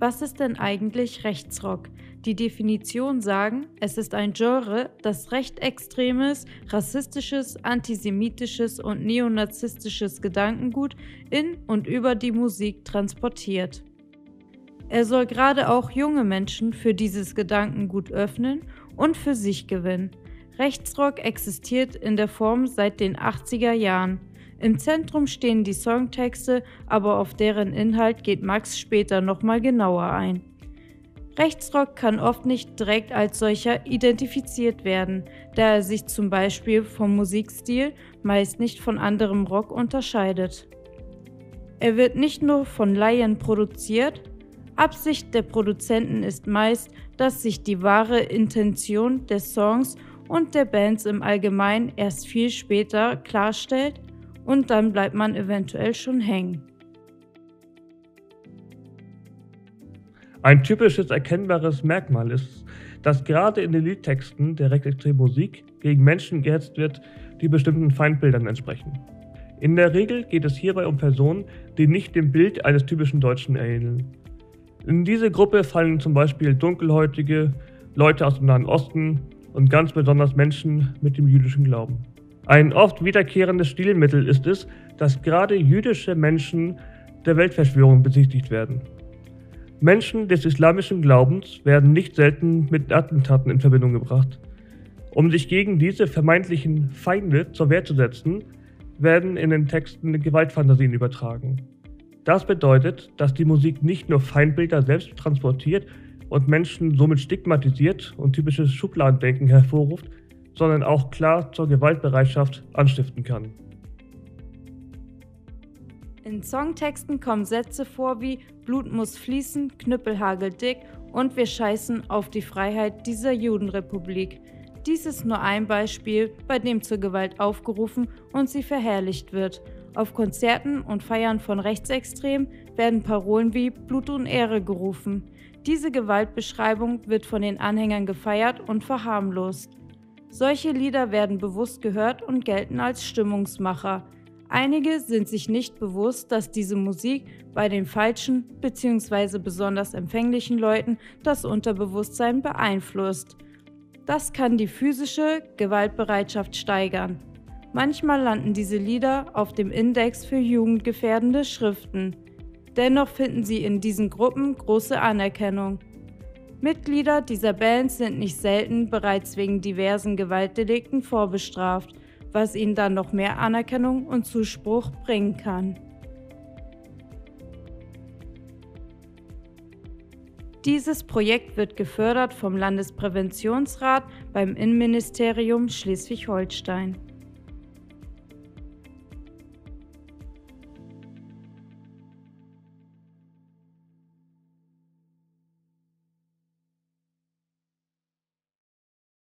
Was ist denn eigentlich Rechtsrock? Die Definition sagen, es ist ein Genre, das recht extremes, rassistisches, antisemitisches und neonazistisches Gedankengut in und über die Musik transportiert. Er soll gerade auch junge Menschen für dieses Gedankengut öffnen und für sich gewinnen. Rechtsrock existiert in der Form seit den 80er Jahren. Im Zentrum stehen die Songtexte, aber auf deren Inhalt geht Max später nochmal genauer ein. Rechtsrock kann oft nicht direkt als solcher identifiziert werden, da er sich zum Beispiel vom Musikstil meist nicht von anderem Rock unterscheidet. Er wird nicht nur von Laien produziert, Absicht der Produzenten ist meist, dass sich die wahre Intention des Songs und der Bands im Allgemeinen erst viel später klarstellt und dann bleibt man eventuell schon hängen. Ein typisches erkennbares Merkmal ist, dass gerade in den Liedtexten der rechtsextremen Musik gegen Menschen gehetzt wird, die bestimmten Feindbildern entsprechen. In der Regel geht es hierbei um Personen, die nicht dem Bild eines typischen Deutschen ähneln. In diese Gruppe fallen zum Beispiel Dunkelhäutige, Leute aus dem Nahen Osten und ganz besonders Menschen mit dem jüdischen Glauben. Ein oft wiederkehrendes Stilmittel ist es, dass gerade jüdische Menschen der Weltverschwörung besichtigt werden. Menschen des islamischen Glaubens werden nicht selten mit Attentaten in Verbindung gebracht. Um sich gegen diese vermeintlichen Feinde zur Wehr zu setzen, werden in den Texten Gewaltfantasien übertragen. Das bedeutet, dass die Musik nicht nur Feindbilder selbst transportiert und Menschen somit stigmatisiert und typisches Schubladendenken hervorruft, sondern auch klar zur Gewaltbereitschaft anstiften kann. In Songtexten kommen Sätze vor wie Blut muss fließen, Knüppelhagel dick und wir scheißen auf die Freiheit dieser Judenrepublik. Dies ist nur ein Beispiel, bei dem zur Gewalt aufgerufen und sie verherrlicht wird. Auf Konzerten und Feiern von Rechtsextremen werden Parolen wie Blut und Ehre gerufen. Diese Gewaltbeschreibung wird von den Anhängern gefeiert und verharmlost. Solche Lieder werden bewusst gehört und gelten als Stimmungsmacher. Einige sind sich nicht bewusst, dass diese Musik bei den falschen bzw. besonders empfänglichen Leuten das Unterbewusstsein beeinflusst. Das kann die physische Gewaltbereitschaft steigern. Manchmal landen diese Lieder auf dem Index für jugendgefährdende Schriften. Dennoch finden sie in diesen Gruppen große Anerkennung. Mitglieder dieser Bands sind nicht selten bereits wegen diversen Gewaltdelikten vorbestraft, was ihnen dann noch mehr Anerkennung und Zuspruch bringen kann. Dieses Projekt wird gefördert vom Landespräventionsrat beim Innenministerium Schleswig-Holstein.